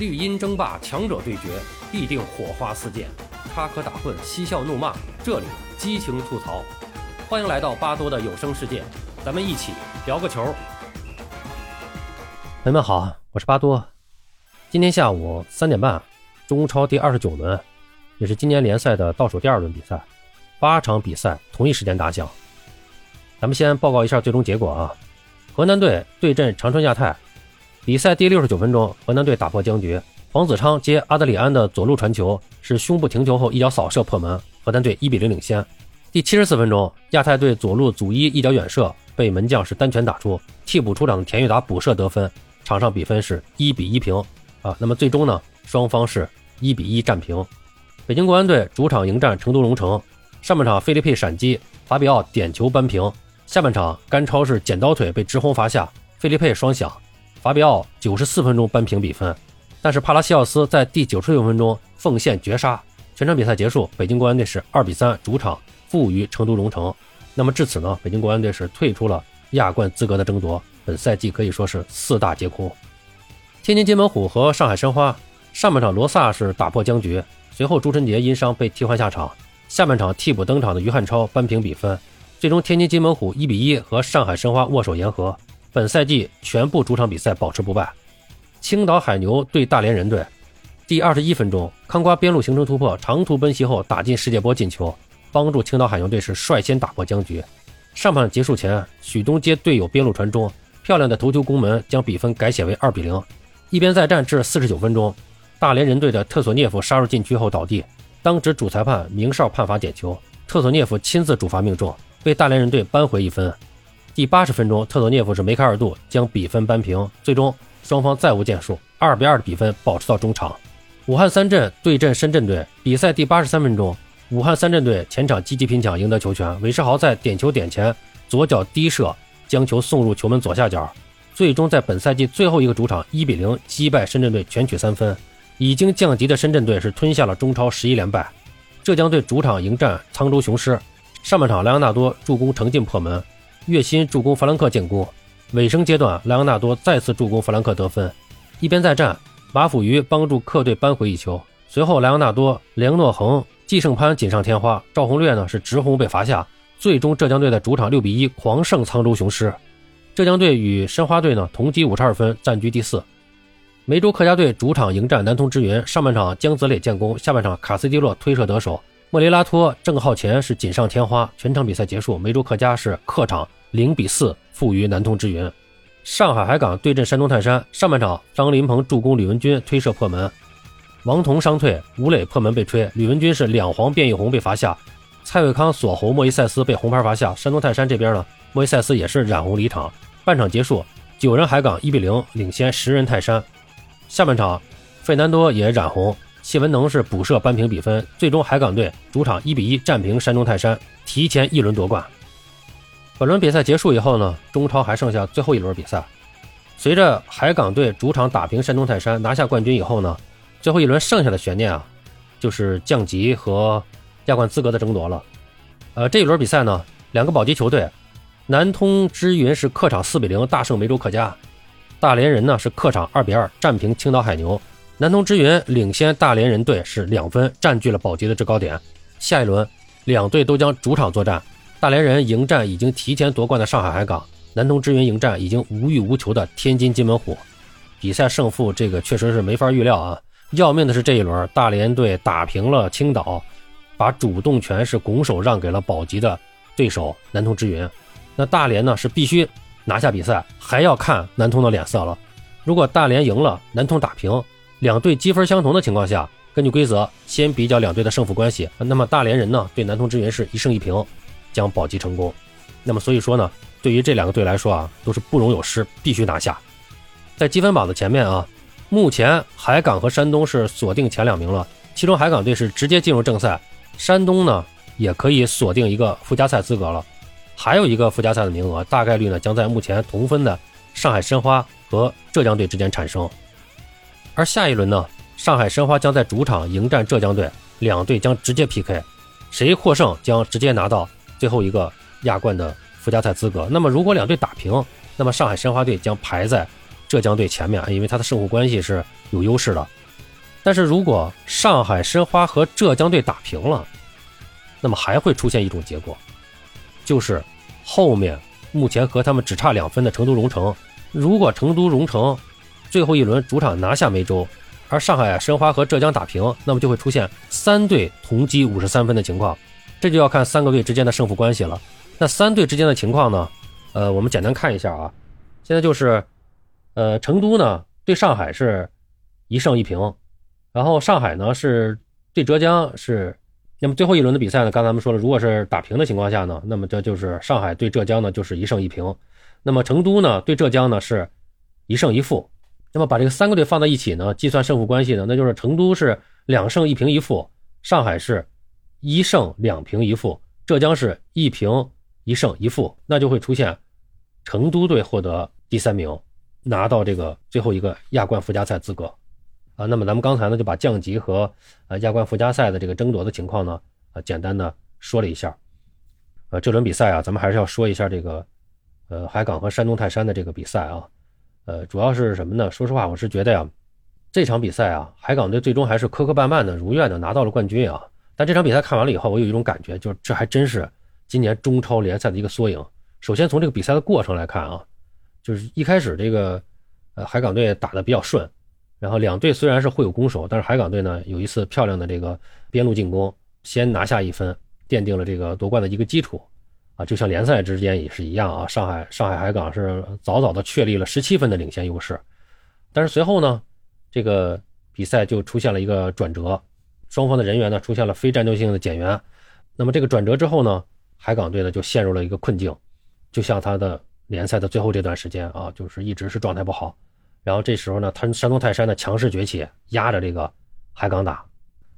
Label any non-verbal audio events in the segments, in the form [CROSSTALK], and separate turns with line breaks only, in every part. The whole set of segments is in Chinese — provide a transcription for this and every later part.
绿茵争霸，强者对决，必定火花四溅；插科打诨，嬉笑怒骂，这里激情吐槽。欢迎来到巴多的有声世界，咱们一起聊个球。朋友们好，我是巴多。今天下午三点半，中超第二十九轮，也是今年联赛的倒数第二轮比赛，八场比赛同一时间打响。咱们先报告一下最终结果啊，河南队对阵长春亚泰。比赛第六十九分钟，河南队打破僵局，黄子昌接阿德里安的左路传球，是胸部停球后一脚扫射破门，河南队一比零领先。第七十四分钟，亚太队左路祖伊一脚远射被门将是单拳打出，替补出场的田玉达补射得分，场上比分是一比一平啊。那么最终呢，双方是一比一战平。北京国安队主场迎战成都龙城，上半场费利佩闪击，法比奥点球扳平，下半场甘超是剪刀腿被直轰罚下，费利佩双响。法比奥九十四分钟扳平比分，但是帕拉西奥斯在第九十六分钟奉献绝杀。全场比赛结束，北京国安队是二比三主场负于成都龙城。那么至此呢，北京国安队是退出了亚冠资格的争夺。本赛季可以说是四大皆空。天津津门虎和上海申花上半场罗萨是打破僵局，随后朱晨杰因伤被替换下场。下半场替补登场的于汉超扳平比分，最终天津津门虎一比一和上海申花握手言和。本赛季全部主场比赛保持不败。青岛海牛对大连人队，第二十一分钟，康瓜边路形成突破，长途奔袭后打进世界波进球，帮助青岛海牛队是率先打破僵局。上半场结束前，许东接队友边路传中，漂亮的头球攻门将比分改写为二比零。一边再战至四十九分钟，大连人队的特索涅夫杀入禁区后倒地，当值主裁判明哨判罚点球，特索涅夫亲自主罚命中，为大连人队扳回一分。第八十分钟，特佐涅夫是梅开二度，将比分扳平。最终双方再无建树，二比二的比分保持到中场。武汉三镇对阵深圳队，比赛第八十三分钟，武汉三镇队前场积极拼抢，赢得球权。韦世豪在点球点前左脚低射，将球送入球门左下角。最终在本赛季最后一个主场一比零击败深圳队，全取三分。已经降级的深圳队是吞下了中超十一连败。浙江队主场迎战沧州雄狮，上半场莱昂纳多助攻程进破门。月薪助攻弗兰克建功，尾声阶段莱昂纳多再次助攻弗兰克得分。一边再战，马辅瑜帮助客队扳回一球。随后莱昂纳多、梁诺恒、季胜潘锦上添花，赵宏略呢是直轰被罚下。最终浙江队在主场六比一狂胜沧州雄狮。浙江队与申花队呢同积五十二分，暂居第四。梅州客家队主场迎战南通之云，上半场江泽磊建功，下半场卡斯蒂洛推射得手，莫雷拉托、郑浩前是锦上添花。全场比赛结束，梅州客家是客场。零比四负于南通之云，上海海港对阵山东泰山。上半场，张林鹏助攻吕文君推射破门，王彤伤退，吴磊破门被吹，吕文君是两黄变一红被罚下，蔡伟康锁喉，莫伊塞斯被红牌罚下。山东泰山这边呢，莫伊塞斯也是染红离场。半场结束，九人海港一比零领先十人泰山。下半场，费南多也染红，谢文能是补射扳平比分。最终海港队主场一比一战平山东泰山，提前一轮夺冠。本轮比赛结束以后呢，中超还剩下最后一轮比赛。随着海港队主场打平山东泰山，拿下冠军以后呢，最后一轮剩下的悬念啊，就是降级和亚冠资格的争夺了。呃，这一轮比赛呢，两个保级球队，南通之云是客场四比零大胜梅州客家，大连人呢是客场二比二战平青岛海牛。南通之云领先大连人队是两分，占据了保级的制高点。下一轮，两队都将主场作战。大连人迎战已经提前夺冠的上海海港，南通之云迎战已经无欲无求的天津津门虎。比赛胜负这个确实是没法预料啊！要命的是这一轮大连队打平了青岛，把主动权是拱手让给了保级的对手南通之云。那大连呢是必须拿下比赛，还要看南通的脸色了。如果大连赢了，南通打平，两队积分相同的情况下，根据规则先比较两队的胜负关系。那么大连人呢对南通之云是一胜一平。将保级成功，那么所以说呢，对于这两个队来说啊，都是不容有失，必须拿下。在积分榜的前面啊，目前海港和山东是锁定前两名了，其中海港队是直接进入正赛，山东呢也可以锁定一个附加赛资格了，还有一个附加赛的名额，大概率呢将在目前同分的上海申花和浙江队之间产生。而下一轮呢，上海申花将在主场迎战浙江队，两队将直接 PK，谁获胜将直接拿到。最后一个亚冠的附加赛资格。那么，如果两队打平，那么上海申花队将排在浙江队前面，因为他的胜负关系是有优势的。但是如果上海申花和浙江队打平了，那么还会出现一种结果，就是后面目前和他们只差两分的成都蓉城，如果成都蓉城最后一轮主场拿下梅州，而上海申花和浙江打平，那么就会出现三队同积五十三分的情况，这就要看三个队之间的胜负关系了。那三队之间的情况呢？呃，我们简单看一下啊，现在就是，呃，成都呢对上海是一胜一平。然后上海呢是对浙江是，那么最后一轮的比赛呢，刚才咱们说了，如果是打平的情况下呢，那么这就是上海对浙江呢就是一胜一平，那么成都呢对浙江呢是一胜一负，那么把这个三个队放在一起呢，计算胜负关系呢，那就是成都是两胜一平一负，上海是一胜两平一负，浙江是一平一胜一负，那就会出现成都队获得第三名，拿到这个最后一个亚冠附加赛资格。啊，那么咱们刚才呢就把降级和呃亚冠附加赛的这个争夺的情况呢，呃简单的说了一下。呃，这轮比赛啊，咱们还是要说一下这个，呃海港和山东泰山的这个比赛啊。呃，主要是什么呢？说实话，我是觉得呀，这场比赛啊，海港队最终还是磕磕绊绊的，如愿的拿到了冠军啊。但这场比赛看完了以后，我有一种感觉，就是这还真是今年中超联赛的一个缩影。首先从这个比赛的过程来看啊，就是一开始这个呃海港队打的比较顺。然后两队虽然是会有攻守，但是海港队呢有一次漂亮的这个边路进攻，先拿下一分，奠定了这个夺冠的一个基础，啊，就像联赛之间也是一样啊。上海上海海港是早早的确立了十七分的领先优势，但是随后呢，这个比赛就出现了一个转折，双方的人员呢出现了非战斗性的减员，那么这个转折之后呢，海港队呢就陷入了一个困境，就像他的联赛的最后这段时间啊，就是一直是状态不好。然后这时候呢，他山东泰山呢强势崛起，压着这个海港打，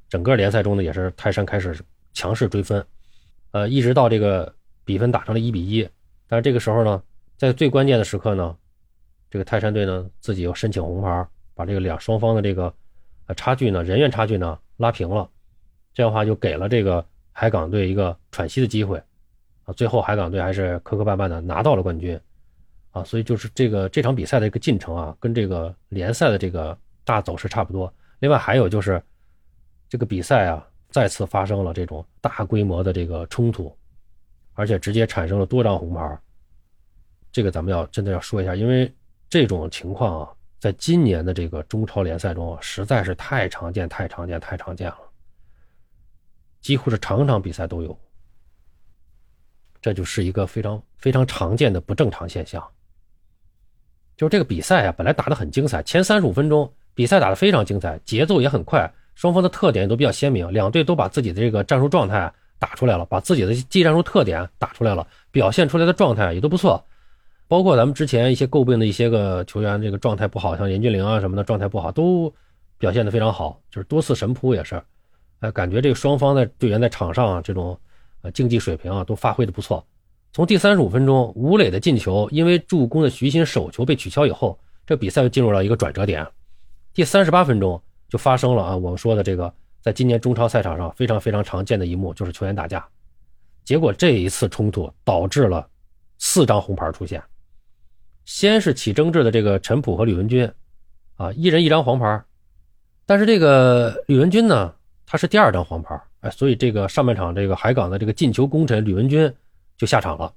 整个联赛中呢也是泰山开始强势追分，呃，一直到这个比分打成了一比一。但是这个时候呢，在最关键的时刻呢，这个泰山队呢自己又申请红牌，把这个两双方的这个呃差距呢人员差距呢拉平了，这样的话就给了这个海港队一个喘息的机会，啊，最后海港队还是磕磕绊绊的拿到了冠军。啊，所以就是这个这场比赛的一个进程啊，跟这个联赛的这个大走势差不多。另外还有就是，这个比赛啊，再次发生了这种大规模的这个冲突，而且直接产生了多张红牌。这个咱们要真的要说一下，因为这种情况啊，在今年的这个中超联赛中啊实在是太常见、太常见、太常见了，几乎是场场比赛都有。这就是一个非常非常常见的不正常现象。就是这个比赛啊，本来打得很精彩，前三十五分钟比赛打得非常精彩，节奏也很快，双方的特点也都比较鲜明，两队都把自己的这个战术状态打出来了，把自己的技战术特点打出来了，表现出来的状态也都不错。包括咱们之前一些诟病的一些个球员，这个状态不好，像严俊凌啊什么的状态不好，都表现的非常好，就是多次神扑也是，呃，感觉这个双方的队员在场上啊这种呃竞技水平啊都发挥的不错。从第三十五分钟，吴磊的进球因为助攻的徐新手球被取消以后，这比赛就进入了一个转折点。第三十八分钟就发生了啊，我们说的这个，在今年中超赛场上非常非常常见的一幕，就是球员打架。结果这一次冲突导致了四张红牌出现。先是起争执的这个陈普和吕文君，啊，一人一张黄牌。但是这个吕文君呢，他是第二张黄牌，哎，所以这个上半场这个海港的这个进球功臣吕文君。就下场了，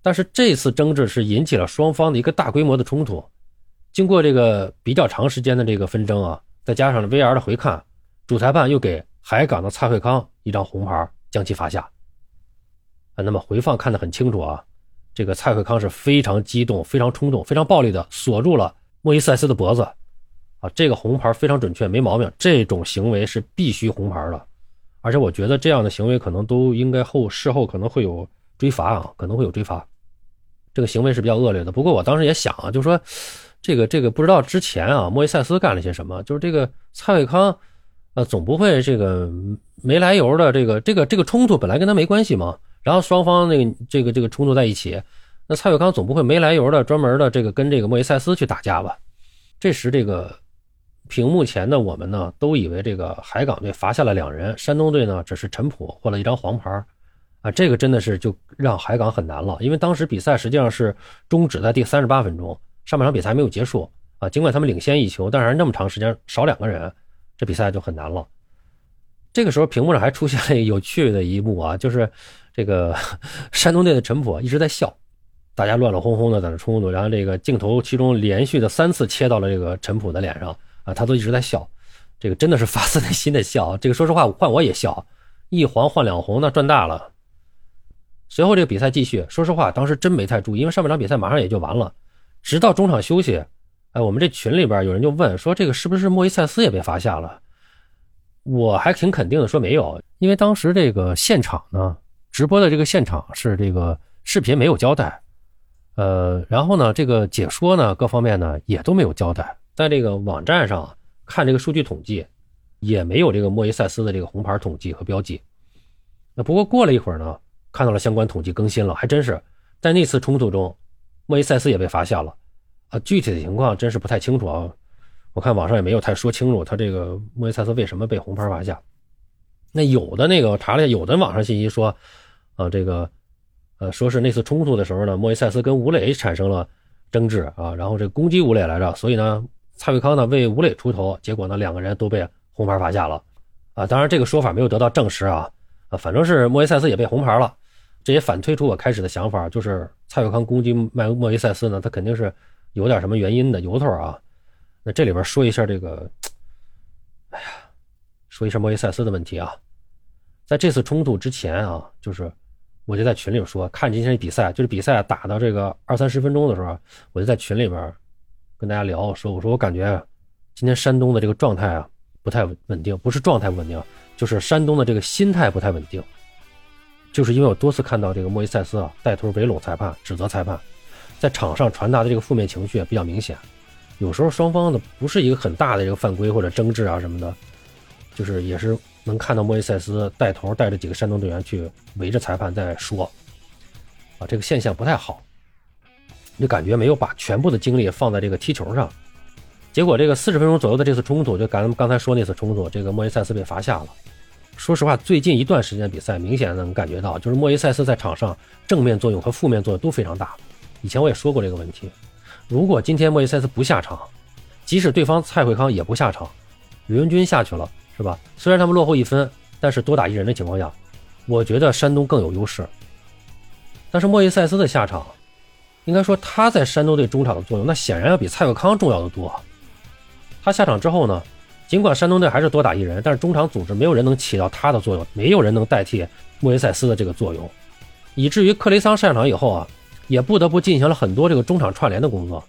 但是这次争执是引起了双方的一个大规模的冲突。经过这个比较长时间的这个纷争啊，再加上 VR 的回看，主裁判又给海港的蔡慧康一张红牌，将其罚下。啊，那么回放看得很清楚啊，这个蔡慧康是非常激动、非常冲动、非常暴力的锁住了莫伊塞斯的脖子。啊，这个红牌非常准确，没毛病。这种行为是必须红牌的，而且我觉得这样的行为可能都应该后事后可能会有。追罚啊，可能会有追罚，这个行为是比较恶劣的。不过我当时也想啊，就是说，这个这个不知道之前啊，莫伊塞斯干了些什么？就是这个蔡伟康，呃，总不会这个没来由的这个这个这个冲突本来跟他没关系嘛，然后双方那个这个这个冲突在一起，那蔡伟康总不会没来由的专门的这个跟这个莫伊塞斯去打架吧？这时这个屏幕前的我们呢，都以为这个海港队罚下了两人，山东队呢只是陈普获了一张黄牌。啊，这个真的是就让海港很难了，因为当时比赛实际上是终止在第三十八分钟，上半场比赛还没有结束，啊，尽管他们领先一球，但是那么长时间少两个人，这比赛就很难了。这个时候，屏幕上还出现了有趣的一幕啊，就是这个 [LAUGHS] 山东队的陈普一直在笑，大家乱乱哄哄的在那冲突，然后这个镜头其中连续的三次切到了这个陈普的脸上啊，他都一直在笑，这个真的是发自内心的笑。这个说实话，换我也笑，一黄换两红，那赚大了。随后这个比赛继续，说实话，当时真没太注意，因为上半场比赛马上也就完了，直到中场休息，哎，我们这群里边有人就问说，这个是不是莫伊塞斯也被罚下了？我还挺肯定的，说没有，因为当时这个现场呢，直播的这个现场是这个视频没有交代，呃，然后呢，这个解说呢，各方面呢也都没有交代，在这个网站上看这个数据统计，也没有这个莫伊塞斯的这个红牌统计和标记。那不过过了一会儿呢，看到了相关统计更新了，还真是在那次冲突中，莫伊塞斯也被罚下了，啊，具体的情况真是不太清楚啊。我看网上也没有太说清楚，他这个莫伊塞斯为什么被红牌罚下？那有的那个查了一下，有的网上信息说，啊，这个，呃，说是那次冲突的时候呢，莫伊塞斯跟吴磊产生了争执啊，然后这攻击吴磊来着，所以呢，蔡伟康呢为吴磊出头，结果呢两个人都被红牌罚下了，啊，当然这个说法没有得到证实啊，啊，反正是莫伊塞斯也被红牌了，这也反推出我开始的想法，就是蔡伟康攻击麦莫伊塞斯呢，他肯定是有点什么原因的由头啊。那这里边说一下这个，哎呀，说一下莫伊塞斯的问题啊，在这次冲突之前啊，就是我就在群里说，看今天比赛，就是比赛打到这个二三十分钟的时候，我就在群里边跟大家聊说，我说我感觉今天山东的这个状态啊不太稳定，不是状态不稳定，就是山东的这个心态不太稳定，就是因为我多次看到这个莫伊塞斯啊带头围拢裁判，指责裁判，在场上传达的这个负面情绪比较明显。有时候双方的不是一个很大的这个犯规或者争执啊什么的，就是也是能看到莫伊塞斯带头带着几个山东队员去围着裁判在说，啊，这个现象不太好，就感觉没有把全部的精力放在这个踢球上，结果这个四十分钟左右的这次冲突，就咱们刚才说那次冲突，这个莫伊塞斯被罚下了。说实话，最近一段时间比赛明显能感觉到，就是莫伊塞斯在场上正面作用和负面作用都非常大。以前我也说过这个问题。如果今天莫伊塞斯不下场，即使对方蔡慧康也不下场，吕文君下去了，是吧？虽然他们落后一分，但是多打一人的情况下，我觉得山东更有优势。但是莫伊塞斯的下场，应该说他在山东队中场的作用，那显然要比蔡慧康重要的多。他下场之后呢，尽管山东队还是多打一人，但是中场组织没有人能起到他的作用，没有人能代替莫伊塞斯的这个作用，以至于克雷桑上场以后啊。也不得不进行了很多这个中场串联的工作，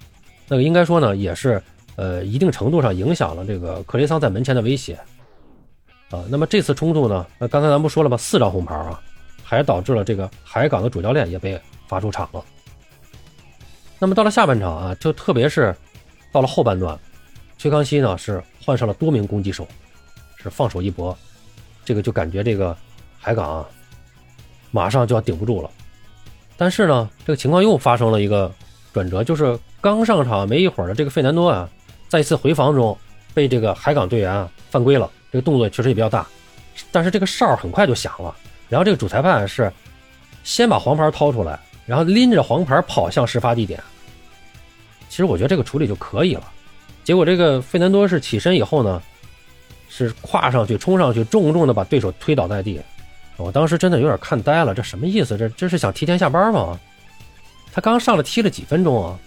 那个应该说呢，也是呃一定程度上影响了这个克雷桑在门前的威胁啊。那么这次冲突呢，那刚才咱不说了吗？四张红牌啊，还导致了这个海港的主教练也被罚出场了。那么到了下半场啊，就特别是到了后半段，崔康熙呢是换上了多名攻击手，是放手一搏，这个就感觉这个海港啊马上就要顶不住了。但是呢，这个情况又发生了一个转折，就是刚上场没一会儿的这个费南多啊，在一次回防中被这个海港队员犯规了，这个动作确实也比较大，但是这个哨很快就响了，然后这个主裁判是先把黄牌掏出来，然后拎着黄牌跑向事发地点。其实我觉得这个处理就可以了，结果这个费南多是起身以后呢，是跨上去冲上去，重重的把对手推倒在地。我当时真的有点看呆了，这什么意思？这这是想提前下班吗？他刚上来踢了几分钟啊？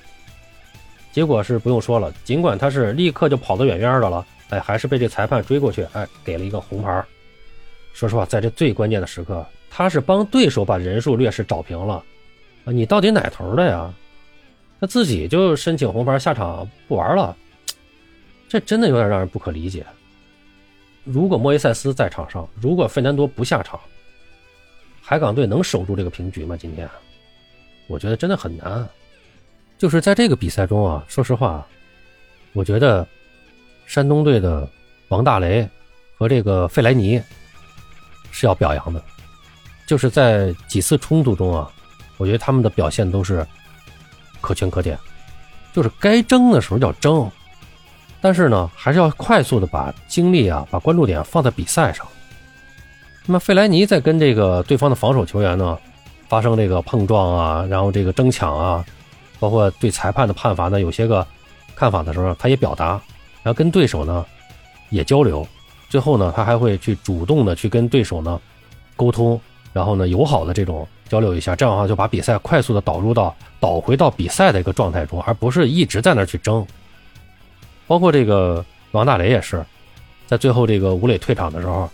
结果是不用说了，尽管他是立刻就跑得远远的了，哎，还是被这裁判追过去，哎，给了一个红牌。说实话，在这最关键的时刻，他是帮对手把人数劣势找平了啊！你到底哪头的呀？他自己就申请红牌下场不玩了，这真的有点让人不可理解。如果莫伊塞斯在场上，如果费南多不下场。海港队能守住这个平局吗？今天，我觉得真的很难。就是在这个比赛中啊，说实话，我觉得山东队的王大雷和这个费莱尼是要表扬的。就是在几次冲突中啊，我觉得他们的表现都是可圈可点。就是该争的时候要争，但是呢，还是要快速的把精力啊，把关注点放在比赛上。那么费莱尼在跟这个对方的防守球员呢发生这个碰撞啊，然后这个争抢啊，包括对裁判的判罚呢，有些个看法的时候，他也表达，然后跟对手呢也交流，最后呢，他还会去主动的去跟对手呢沟通，然后呢友好的这种交流一下，这样的话就把比赛快速的导入到导回到比赛的一个状态中，而不是一直在那去争。包括这个王大雷也是，在最后这个吴磊退场的时候，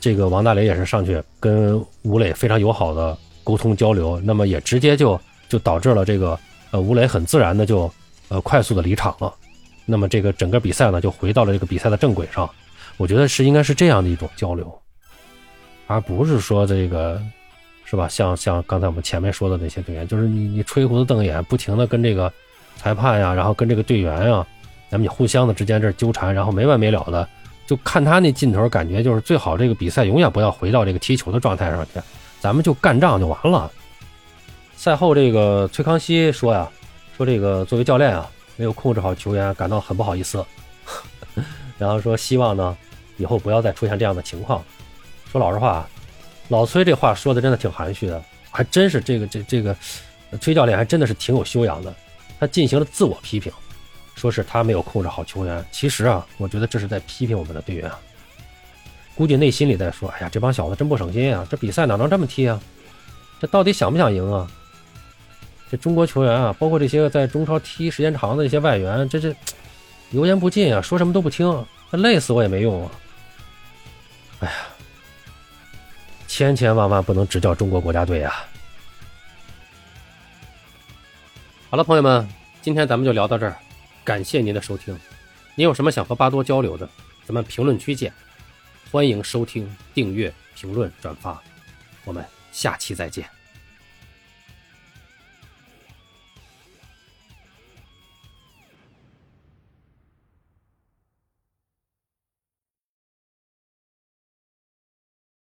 这个王大雷也是上去跟吴磊非常友好的沟通交流，那么也直接就就导致了这个呃吴磊很自然的就呃快速的离场了，那么这个整个比赛呢就回到了这个比赛的正轨上，我觉得是应该是这样的一种交流，而不是说这个是吧？像像刚才我们前面说的那些队员，就是你你吹胡子瞪眼，不停的跟这个裁判呀，然后跟这个队员呀。咱们也互相的之间这纠缠，然后没完没了的，就看他那劲头，感觉就是最好这个比赛永远不要回到这个踢球的状态上去，咱们就干仗就完了。赛后这个崔康熙说呀，说这个作为教练啊，没有控制好球员，感到很不好意思。[LAUGHS] 然后说希望呢，以后不要再出现这样的情况。说老实话，老崔这话说的真的挺含蓄的，还真是这个这这个崔教练还真的是挺有修养的，他进行了自我批评。说是他没有控制好球员，其实啊，我觉得这是在批评我们的队员。估计内心里在说：“哎呀，这帮小子真不省心啊！这比赛哪能这么踢啊？这到底想不想赢啊？这中国球员啊，包括这些个在中超踢时间长的这些外援，这这油盐不进啊，说什么都不听，累死我也没用啊！哎呀，千千万万不能执教中国国家队呀！好了，朋友们，今天咱们就聊到这儿。感谢您的收听，您有什么想和巴多交流的，咱们评论区见。欢迎收听、订阅、评论、转发，我们下期再见。